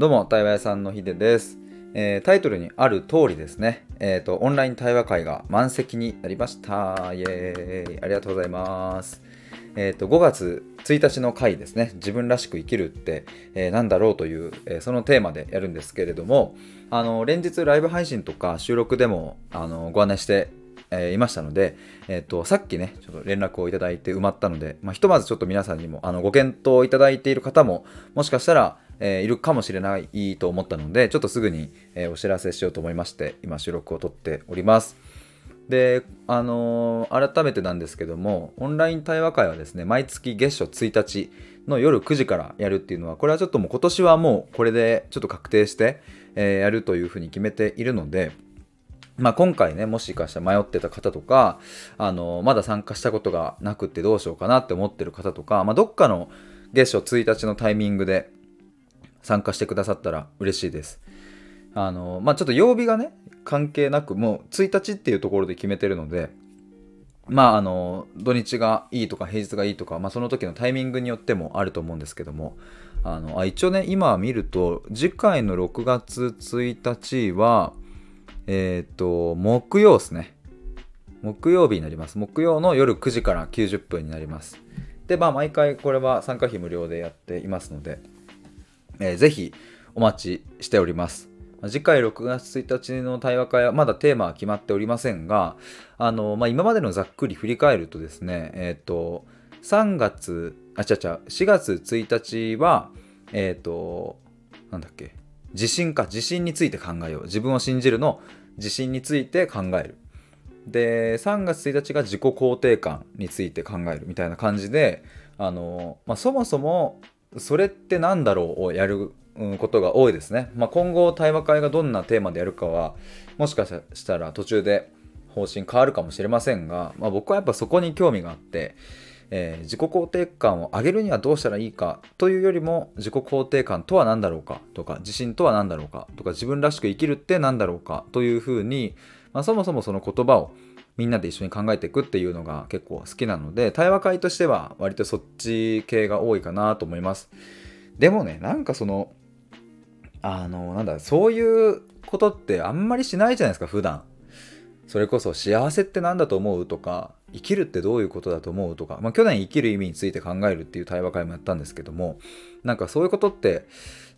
どうも、対話屋さんのひでです。えータイトルにある通りですね、えーと、オンライン対話会が満席になりました。イエーイありがとうございます。えーと、5月1日の回ですね、自分らしく生きるって、えーなんだろうという、えーそのテーマでやるんですけれども、あの連日ライブ配信とか収録でもあのご案内してえーいましたので、えー、とさっきねちょっと連絡をいただいて埋まったので、まあ、ひとまずちょっと皆さんにもあのご検討いただいている方ももしかしたら、えーいるかもしれないと思ったのでちょっとすぐに、えーお知らせしようと思いまして今収録を撮っております。であのー改めてなんですけどもオンライン対話会はですね毎月月初1日の夜9時からやるっていうのはこれはちょっともう今年はもうこれでちょっと確定して、えーやるというふうに決めているのでまあ、今回ねもしかしたら迷ってた方とかあのまだ参加したことがなくてどうしようかなって思ってる方とか、まあ、どっかの月初1日のタイミングで参加してくださったら嬉しいです。あのまあ、ちょっと曜日がね関係なくもう1日っていうところで決めてるのでまああの土日がいいとか平日がいいとか、まあ、その時のタイミングによってもあると思うんですけどもあのあ一応ね今見ると次回の6月1日はえっ、と木曜ですね。木曜日になります。木曜の夜9時から90分になります。でまあ毎回これは参加費無料でやっていますので、えーぜひお待ちしております。次回6月1日の対話会はまだテーマは決まっておりませんがあの、まあ、今までのざっくり振り返るとですねえっ、と3月あちゃちゃ4月1日はえっ、となんだっけ自信か自信について考えよう。自分を信じるの自信について考える。で3月1日が自己肯定感について考えるみたいな感じであの、まあ、そもそもそれって何だろうをやることが多いですね、まあ、今後対話会がどんなテーマでやるかはもしかしたら途中で方針変わるかもしれませんが、まあ、僕はやっぱそこに興味があってえー自己肯定感を上げるにはどうしたらいいかというよりも自己肯定感とは何だろうかとか自信とは何だろうかとか自分らしく生きるって何だろうかというふうに、まあ、そもそもその言葉をみんなで一緒に考えていくっていうのが結構好きなので対話会としては割とそっち系が多いかなと思います。でもねなんかそのあのなんだそういうことってあんまりしないじゃないですか普段。それこそ幸せって何だと思うとか生きるってどういうことだと思うとか、まあ、去年生きる意味について考えるっていう対話会もやったんですけどもなんかそういうことって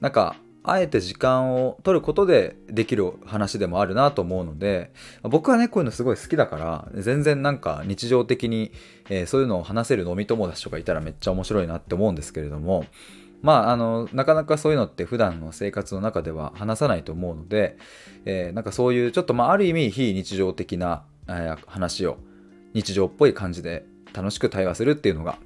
なんかあえて時間を取ることでできる話でもあるなと思うので僕はねこういうのすごい好きだから全然なんか日常的に、えーそういうのを話せる飲み友達とかいたらめっちゃ面白いなって思うんですけれどもまあ、あのなかなかそういうのって普段の生活の中では話さないと思うので、えーなんかそういうちょっと、まあ、ある意味非日常的な、えー話を日常っぽい感じで楽しく対話するっていうのが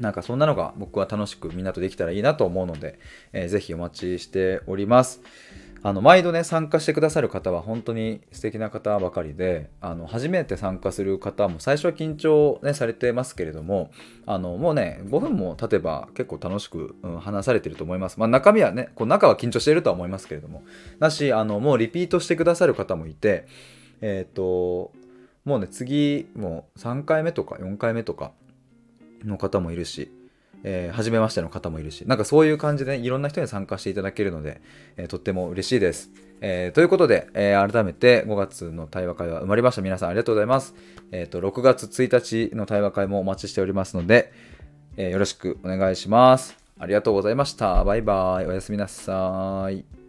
なんかそんなのが僕は楽しくみんなとできたらいいなと思うので、えーぜひお待ちしております。あの毎度ね参加してくださる方は本当に素敵な方ばかりであの初めて参加する方も最初は緊張、ね、されてますけれどもあのもうね5分も経てば結構楽しく、うん話されてると思います、まあ、中身はねこう中は緊張しているとは思いますけれどもだしあのもうリピートしてくださる方もいてえっ、ともうね次もう3回目とか4回目とかの方もいるしえー初めましての方もいるしなんかそういう感じで、ね、いろんな人に参加していただけるので、えーとっても嬉しいです、えーということで、えー改めて5月の対話会は埋まりました。皆さんありがとうございます、えーと6月1日の対話会もお待ちしておりますので、えよろしくお願いします。ありがとうございました。バイバイ。おやすみなさい。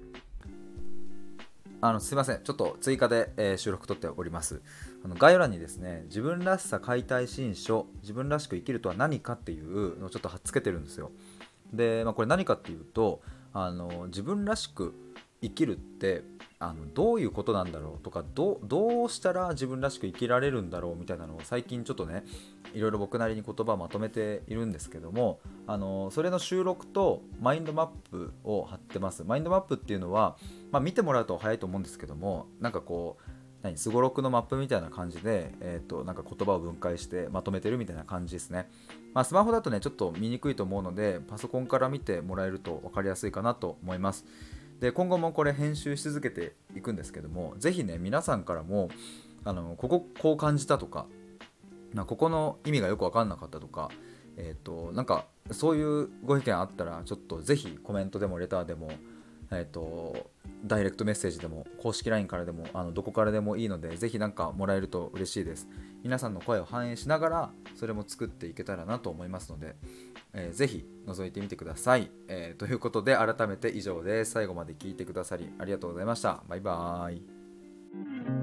あのすいません。ちょっと追加で、えー収録撮っております。あの概要欄にですね自分らしさ解体新書自分らしく生きるとは何かっていうのをちょっと貼っつけてるんですよ。で、まあ、これ何かっていうとあの自分らしく生きるってあのどういうことなんだろうとかどうしたら自分らしく生きられるんだろうみたいなのを最近ちょっとねいろいろ僕なりに言葉をまとめているんですけどもあのそれの収録とマインドマップを貼ってます。マインドマップっていうのは、まあ、見てもらうと早いと思うんですけどもなんかこう何すごろくのマップみたいな感じで、えー、となんか言葉を分解してまとめてるみたいな感じですね、まあ、スマホだとねちょっと見にくいと思うのでパソコンから見てもらえると分かりやすいかなと思います。で今後もこれ編集し続けていくんですけども是非ね皆さんからもあのこここう感じたとかなここの意味がよく分かんなかったとかえっ、となんかそういうご意見あったらちょっと是非コメントでもレターでもえっ、とダイレクトメッセージでも公式 LINE からでもあのどこからでもいいのでぜひなんかもらえると嬉しいです。皆さんの声を反映しながらそれも作っていけたらなと思いますので、えー、ぜひ覗いてみてください、えー、ということで改めて以上です。最後まで聞いてくださりありがとうございました。バイバーイ。